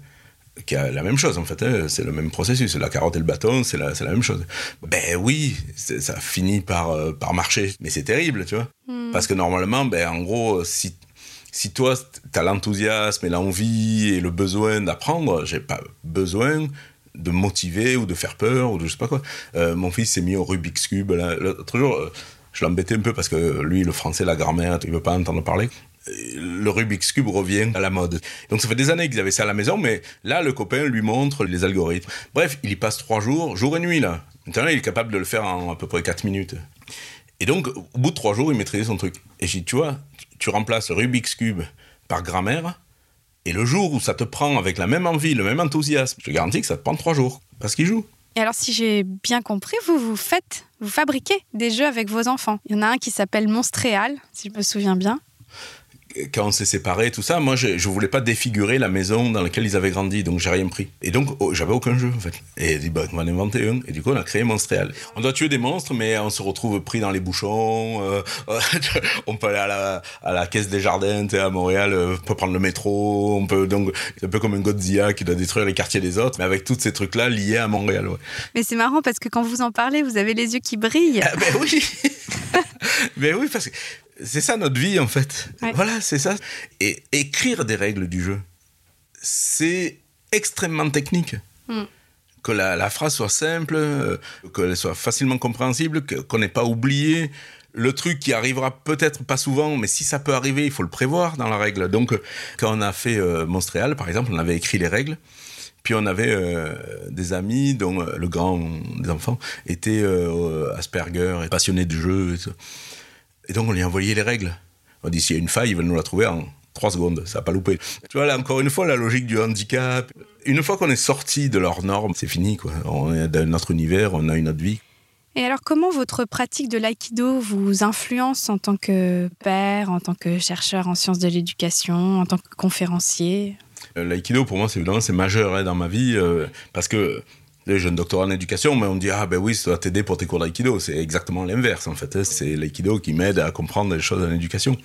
Speaker 7: qui a la même chose en fait, hein. c'est le même processus, la carotte et le bâton, c'est la, la même chose. Ben oui, ça finit par, euh, par marcher, mais c'est terrible, tu vois. Mm. Parce que normalement, ben, en gros, si, si toi, tu as l'enthousiasme et l'envie et le besoin d'apprendre, j'ai pas besoin de motiver ou de faire peur ou de je sais pas quoi. Euh, mon fils s'est mis au Rubik's Cube. L'autre jour, euh, je l'embêtais un peu parce que lui, le français, la grammaire, il veut pas entendre parler. Le Rubik's Cube revient à la mode. Donc ça fait des années qu'ils avaient ça à la maison, mais là, le copain lui montre les algorithmes. Bref, il y passe trois jours, jour et nuit, là. Maintenant, il est capable de le faire en à peu près quatre minutes. Et donc, au bout de trois jours, il maîtrisait son truc. Et j'ai dit, tu vois, tu remplaces Rubik's Cube par grammaire, et le jour où ça te prend avec la même envie, le même enthousiasme, je te garantis que ça te prend trois jours, parce qu'il joue.
Speaker 1: Et alors, si j'ai bien compris, vous, vous faites, vous fabriquez des jeux avec vos enfants. Il y en a un qui s'appelle Monstréal, si je me souviens bien.
Speaker 7: Quand on s'est séparés, tout ça, moi, je, je voulais pas défigurer la maison dans laquelle ils avaient grandi, donc j'ai rien pris. Et donc, oh, j'avais aucun jeu, en fait. Et dit, bah, on va en inventer un. Et du coup, on a créé Monstréal. On doit tuer des monstres, mais on se retrouve pris dans les bouchons. Euh, on peut aller à la, à la caisse des jardins, à Montréal, euh, on peut prendre le métro. On peut, donc, c'est un peu comme un Godzilla qui doit détruire les quartiers des autres, mais avec tous ces trucs-là liés à Montréal, ouais.
Speaker 1: Mais c'est marrant parce que quand vous en parlez, vous avez les yeux qui brillent.
Speaker 7: Ah, ben oui! mais oui, parce que c'est ça notre vie en fait. Ouais. Voilà, c'est ça. Et écrire des règles du jeu, c'est extrêmement technique. Mm. Que la, la, phrase soit simple, euh, qu'elle soit facilement compréhensible, qu'on n'ait pas oublié le truc qui arrivera peut-être pas souvent, mais si ça peut arriver, il faut le prévoir dans la règle. Donc, quand on a fait euh, Monstréal, par exemple, on avait écrit les règles. Puis on avait euh, des amis dont euh, le grand des enfants était euh, Asperger et passionné de jeu. Et, tout. Et donc on lui a envoyé les règles. On dit s'il y a une faille, ils veulent nous la trouver en trois secondes. Ça n'a pas loupé. Tu vois, là, encore une fois, la logique du handicap. Une fois qu'on est sorti de leurs normes, c'est fini. Quoi. On est dans notre univers, on a une autre vie.
Speaker 1: Et alors, comment votre pratique de l'aïkido vous influence en tant que père, en tant que chercheur en sciences de l'éducation, en tant que conférencier?
Speaker 7: L'aïkido, pour moi, c'est évidemment c'est majeur hein, dans ma vie euh, parce que j'ai un doctorat en éducation, mais on dit ah ben oui, ça doit t'aider pour tes cours d'aïkido. C'est exactement l'inverse en fait. C'est l'aïkido qui m'aide à comprendre les choses en éducation.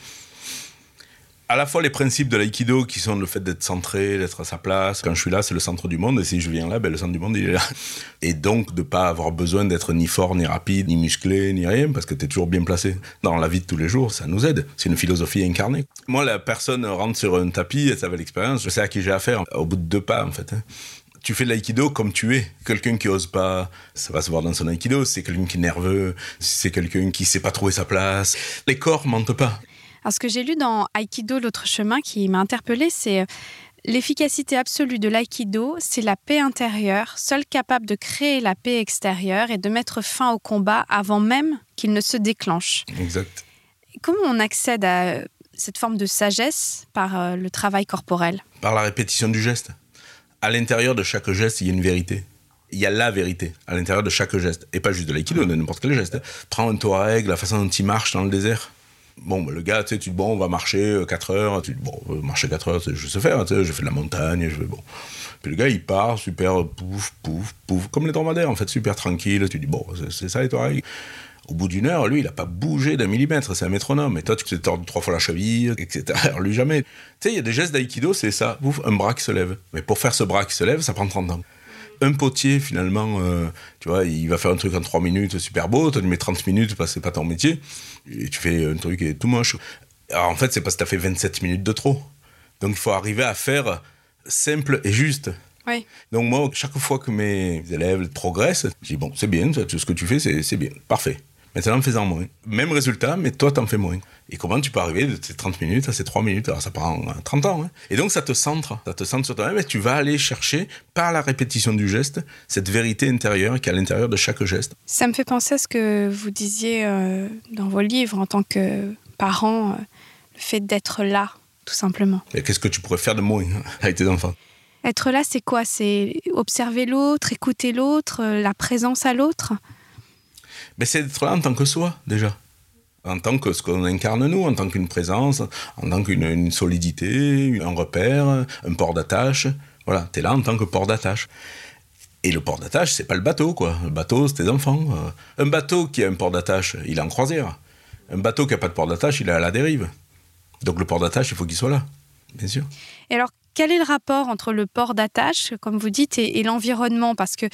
Speaker 7: À la fois les principes de l'aïkido qui sont le fait d'être centré, d'être à sa place. Quand je suis là, c'est le centre du monde, et si je viens là, ben le centre du monde est là. Et donc de pas avoir besoin d'être ni fort, ni rapide, ni musclé, ni rien, parce que tu es toujours bien placé. Dans la vie de tous les jours, ça nous aide. C'est une philosophie incarnée. Moi, la personne rentre sur un tapis, ça va l'expérience, je sais à qui j'ai affaire, au bout de deux pas en fait. Hein tu fais de l'aïkido comme tu es. Quelqu'un qui ose pas, ça va se voir dans son aïkido. C'est quelqu'un qui est nerveux, c'est quelqu'un qui sait pas trouver sa place. Les corps mentent pas.
Speaker 1: Alors, ce que j'ai lu dans Aïkido, l'autre chemin, qui m'a interpellé, c'est l'efficacité absolue de l'aïkido, c'est la paix intérieure, seule capable de créer la paix extérieure et de mettre fin au combat avant même qu'il ne se déclenche.
Speaker 7: Exact.
Speaker 1: Comment on accède à cette forme de sagesse par le travail corporel?
Speaker 7: Par la répétition du geste à l'intérieur de chaque geste, il y a une vérité. Il y a la vérité à l'intérieur de chaque geste. Et pas juste de l'aïkido, de n'importe quel geste. Prends un touareg, la façon dont il marche dans le désert. Bon, bah, le gars, tu sais, tu dis, bon, on va marcher 4 heures. Tu dis, bon, marcher 4 heures, je sais faire, tu sais, je fais de la montagne, je bon. Puis le gars, il part, super, pouf, pouf, pouf, comme les dromadaires, en fait, super tranquille. Tu dis, bon, c'est ça les touaregs. Au bout d'une heure, lui, il n'a pas bougé d'un millimètre, c'est un métronome. Et toi, tu t'es tordu trois fois la cheville, etc. Alors lui, jamais. Tu sais, il y a des gestes d'aïkido, c'est ça. Ouf, un bras qui se lève. Mais pour faire ce bras qui se lève, ça prend 30 ans. Un potier, finalement, euh, tu vois, il va faire un truc en 3 minutes, super beau. Tu lui mets 30 minutes parce que c'est pas ton métier. Et tu fais un truc qui est tout moche. Alors, en fait, c'est parce que tu as fait 27 minutes de trop. Donc, il faut arriver à faire simple et juste.
Speaker 1: Oui.
Speaker 7: Donc, moi, chaque fois que mes élèves progressent, je dis Bon, c'est bien, ce que tu fais, c'est bien, parfait. Maintenant, fais-en moins. Même résultat, mais toi, t'en fais moins. Et comment tu peux arriver de ces 30 minutes à ces 3 minutes? Alors, ça prend 30 ans. Hein. Et donc, ça te centre. Ça te centre sur toi-même et tu vas aller chercher, par la répétition du geste, cette vérité intérieure qui est à l'intérieur de chaque geste.
Speaker 1: Ça me fait penser à ce que vous disiez euh, dans vos livres en tant que parent, euh, le fait d'être là, tout simplement.
Speaker 7: Et qu'est-ce que tu pourrais faire de moins hein, avec tes enfants?
Speaker 1: Être là, c'est quoi? C'est observer l'autre, écouter l'autre, euh, la présence à l'autre?
Speaker 7: Mais c'est d'être là en tant que soi, déjà. En tant que ce qu'on incarne nous, en tant qu'une présence, en tant qu'une solidité, un repère, un port d'attache. Voilà, tu es là en tant que port d'attache. Et le port d'attache, c'est pas le bateau, quoi. Le bateau, c'est tes enfants. Un bateau qui a un port d'attache, il est en croisière. Un bateau qui n'a pas de port d'attache, il est à la dérive. Donc le port d'attache, il faut qu'il soit là, bien sûr.
Speaker 1: Et alors, quel est le rapport entre le port d'attache, comme vous dites, et, l'environnement? Parce que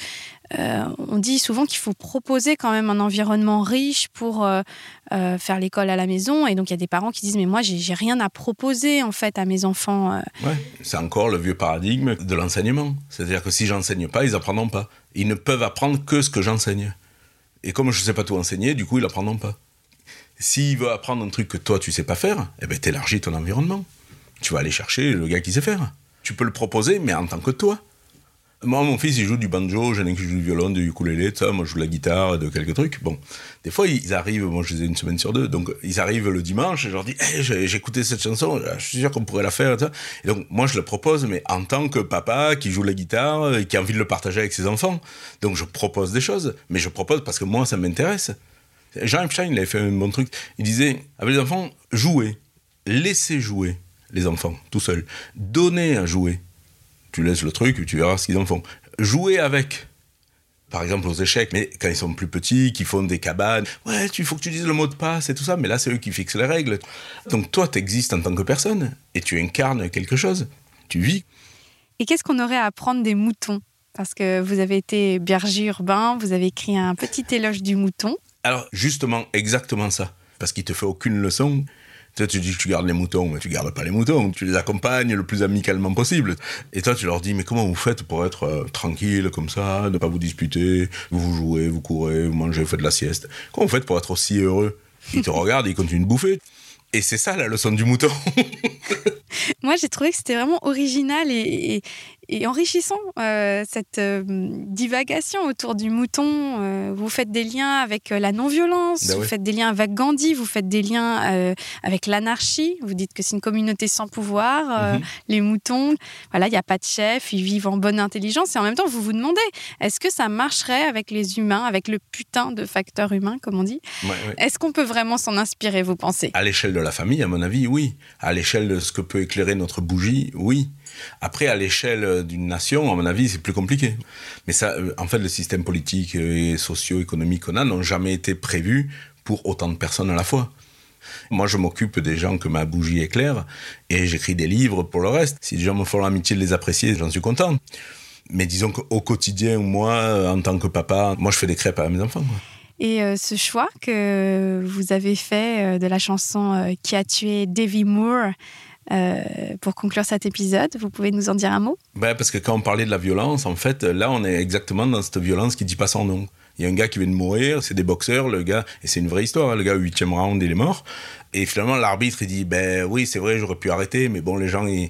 Speaker 1: euh, on dit souvent qu'il faut proposer quand même un environnement riche pour euh, euh, faire l'école à la maison. Et donc il y a des parents qui disent mais moi j'ai rien à proposer en fait à mes enfants.
Speaker 7: Ouais, c'est encore le vieux paradigme de l'enseignement. C'est-à-dire que si j'enseigne pas, ils apprendront pas. Ils ne peuvent apprendre que ce que j'enseigne. Et comme je ne sais pas tout enseigner, du coup ils apprendront pas. S'il veut apprendre un truc que toi tu sais pas faire, eh ben élargis ton environnement tu vas aller chercher le gars qui sait faire. Tu peux le proposer, mais en tant que toi. Moi, mon fils, il joue du banjo, j'en ai qui joue du violon, du ukulélé, tout ça. Moi, je joue de la guitare, de quelques trucs. Bon, des fois, ils arrivent, moi, je les ai une semaine sur deux, donc ils arrivent le dimanche et je leur dis, hey, j'ai écouté cette chanson, je suis sûr qu'on pourrait la faire, et, ça. et donc, moi, je le propose, mais en tant que papa qui joue la guitare et qui a envie de le partager avec ses enfants. Donc, je propose des choses, mais je propose parce que moi, ça m'intéresse. Jean Epstein, il avait fait un bon truc. Il disait, avec les enfants, jouez, laissez jouer les enfants, tout seuls. Donner à jouer. Tu laisses le truc, tu verras ce qu'ils en font. Jouer avec. Par exemple aux échecs, mais quand ils sont plus petits, qui font des cabanes, ouais, il faut que tu dises le mot de passe et tout ça, mais là c'est eux qui fixent les règles. Donc toi, tu existes en tant que personne et tu incarnes quelque chose, tu vis.
Speaker 1: Et qu'est-ce qu'on aurait à apprendre des moutons? Parce que vous avez été berger urbain, vous avez écrit un petit éloge du mouton.
Speaker 7: Alors justement, exactement ça. Parce qu'il te fait aucune leçon, toi, tu dis que tu gardes les moutons, mais tu gardes pas les moutons. Tu les accompagnes le plus amicalement possible. Et toi, tu leur dis, mais comment vous faites pour être euh, tranquille comme ça, ne pas vous disputer, vous jouez, vous courez, vous mangez, vous faites de la sieste. Comment vous faites pour être aussi heureux? Ils te regardent, ils continuent de bouffer. Et c'est ça la leçon du mouton.
Speaker 1: Moi, j'ai trouvé que c'était vraiment original et, et enrichissant euh, cette euh, divagation autour du mouton. Euh, vous faites des liens avec la non-violence, ben vous faites des liens avec Gandhi, vous faites des liens avec l'anarchie. Vous dites que c'est une communauté sans pouvoir, mhm. les moutons. Voilà, il n'y a pas de chef, ils vivent en bonne intelligence. Et en même temps, vous vous demandez, est-ce que ça marcherait avec les humains, avec le putain de facteur humain, comme on dit? Est-ce qu'on peut vraiment s'en inspirer, vous pensez?
Speaker 7: À l'échelle de la famille, à mon avis, oui. À l'échelle de ce que peut éclairer notre bougie, oui. Après, à l'échelle d'une nation, à mon avis, c'est plus compliqué. Mais ça, euh, en fait, le système politique et socio-économique qu'on a n'ont jamais été prévus pour autant de personnes à la fois. Moi, je m'occupe des gens que ma bougie éclaire et j'écris des livres pour le reste. Si les gens me font l'amitié de les apprécier, j'en suis content. Mais disons qu'au quotidien, moi, en tant que papa, moi, je fais des crêpes à mes enfants.
Speaker 1: Et euh, ce choix que vous avez fait euh, de la chanson Qui a tué Davy Moore, euh, pour conclure cet épisode, vous pouvez nous en dire un mot?
Speaker 7: Ben, Parce que quand on parlait de la violence, en fait, là, on est exactement dans cette violence qui dit pas son nom. Il y a un gars qui vient de mourir, c'est des boxeurs, le gars, et c'est une vraie histoire, hein, le gars au huitième round, il est mort. Et finalement, l'arbitre, il dit, ben oui, c'est vrai, j'aurais pu arrêter, mais bon, les gens, ils,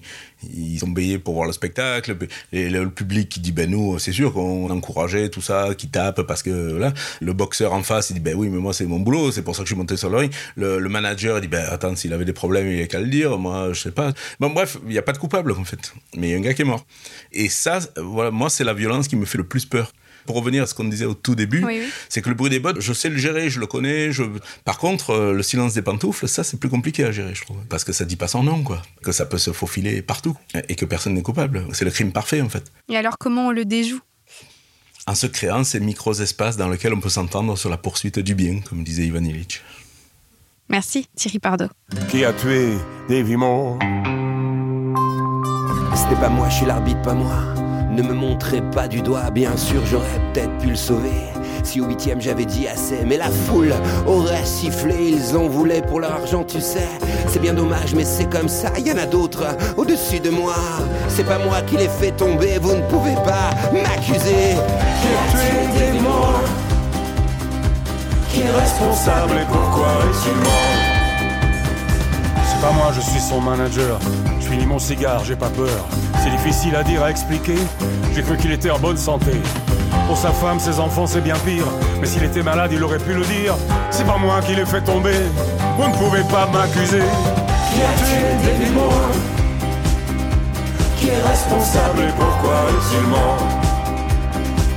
Speaker 7: ils sont payés pour voir le spectacle. Le, public qui dit, ben nous, c'est sûr qu'on encourageait tout ça, qui tape, parce que là, le boxeur en face, il dit, ben oui, mais moi, c'est mon boulot, c'est pour ça que je suis monté sur le ring. Le, manager, il dit, ben attends, s'il avait des problèmes, il n'y a qu'à le dire, moi, je sais pas. Bon, bref, il n'y a pas de coupable, en fait. Mais il y a un gars qui est mort. Et ça, voilà, moi, c'est la violence qui me fait le plus peur. Pour revenir à ce qu'on disait au tout début, c'est que le bruit des bottes, je sais le gérer, je le connais. Je... Par contre, euh, le silence des pantoufles, ça, c'est plus compliqué à gérer, je trouve. Parce que ça dit pas son nom, quoi. Que ça peut se faufiler partout. Et que personne n'est coupable. C'est le crime parfait, en fait.
Speaker 1: Et alors, comment on le déjoue?
Speaker 7: En se créant ces micro-espaces dans lesquels on peut s'entendre sur la poursuite du bien, comme disait Ivan Illich.
Speaker 1: Merci, Thierry Pardo.
Speaker 8: Qui a tué Davy
Speaker 9: C'était pas moi, je suis l'arbitre, pas moi.
Speaker 8: Ne me montrez pas du doigt, bien sûr j'aurais peut-être pu le sauver. Si au huitième j'avais dit assez, mais la foule aurait sifflé, ils en voulaient pour leur argent, tu sais. C'est bien dommage, mais c'est comme ça, y en a d'autres au-dessus de moi. C'est pas moi qui les fait tomber, vous ne pouvez pas m'accuser.
Speaker 9: Qui est responsable et pourquoi est-il mort?
Speaker 10: C'est pas moi, je suis son manager. Je finis mon cigare, j'ai pas peur. C'est difficile à dire, à expliquer. J'ai cru qu'il était en bonne santé. Pour sa femme, ses enfants, c'est bien pire. Mais s'il était malade, il aurait pu le dire. C'est pas moi qui l'ai fait tomber. Vous ne pouvez pas m'accuser.
Speaker 9: Qui a tué David Moore Qui est responsable et pourquoi est-il mort?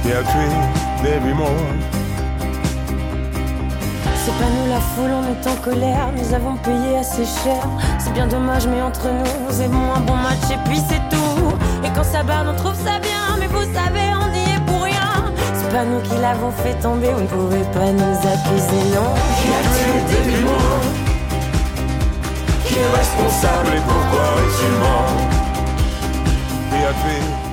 Speaker 10: Qui a tué David Moore
Speaker 11: c'est pas nous la foule, on est en colère, nous avons payé assez cher. C'est bien dommage, mais entre nous, nous avons un bon match et puis c'est tout. Et quand ça barre, on trouve ça bien, mais vous savez, on y est pour rien. C'est pas nous qui l'avons fait tomber, vous ne pouvez pas nous accuser, non.
Speaker 9: Qui a tué Moore Qui est responsable et pourquoi est-il mort?
Speaker 10: Qui a tué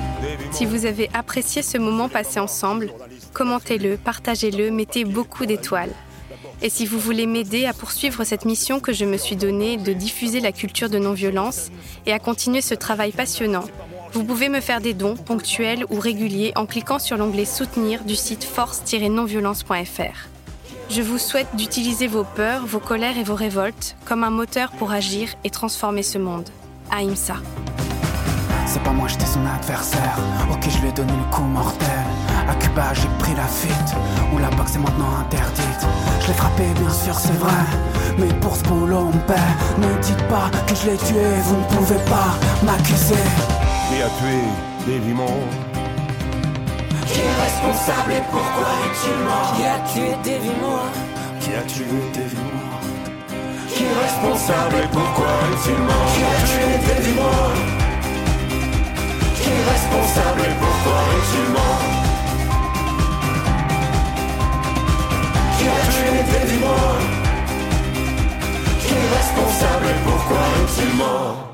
Speaker 1: si vous avez apprécié ce moment passé ensemble, commentez-le, partagez-le, mettez beaucoup d'étoiles. Et si vous voulez m'aider à poursuivre cette mission que je me suis donnée de diffuser la culture de non-violence et à continuer ce travail passionnant, vous pouvez me faire des dons ponctuels ou réguliers en cliquant sur l'onglet Soutenir du site force-nonviolence.fr. Je vous souhaite d'utiliser vos peurs, vos colères et vos révoltes comme un moteur pour agir et transformer ce monde. Aïmsa.
Speaker 12: C'est pas moi, j'étais son adversaire. Ok, je lui ai donné le coup mortel. À Cuba, j'ai pris la fuite. Où la boxe est maintenant interdite. Je l'ai frappé, bien sûr, c'est vrai. Mais pour ce boulot, on paie. Ne dites pas que je l'ai tué, vous ne pouvez pas m'accuser.
Speaker 10: Qui a tué Davy
Speaker 9: Qui est responsable et pourquoi est-il mort?
Speaker 11: Qui a tué Davy Moore
Speaker 12: Qui a tué Davy
Speaker 9: Qui est responsable et pourquoi est-il mort? Qui a tué Davy qu'irresponsable et pourquoi es-tu mort Qui a tué tes dis-moi responsable. Et pourquoi es-tu mort